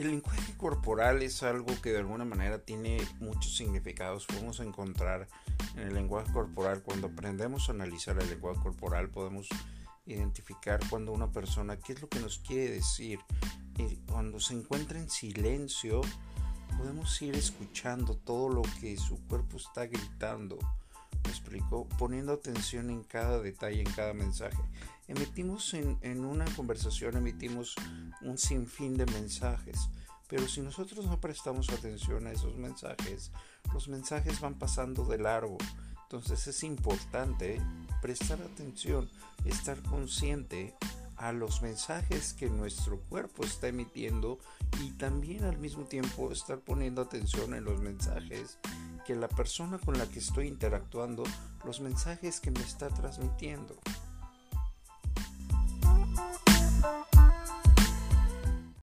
El lenguaje corporal es algo que de alguna manera tiene muchos significados. Podemos encontrar en el lenguaje corporal, cuando aprendemos a analizar el lenguaje corporal, podemos identificar cuando una persona, qué es lo que nos quiere decir. Y cuando se encuentra en silencio, podemos ir escuchando todo lo que su cuerpo está gritando. ¿Me explico? Poniendo atención en cada detalle, en cada mensaje. Emitimos en, en una conversación, emitimos un sinfín de mensajes. Pero si nosotros no prestamos atención a esos mensajes, los mensajes van pasando de largo. Entonces es importante prestar atención, estar consciente a los mensajes que nuestro cuerpo está emitiendo y también al mismo tiempo estar poniendo atención en los mensajes que la persona con la que estoy interactuando, los mensajes que me está transmitiendo.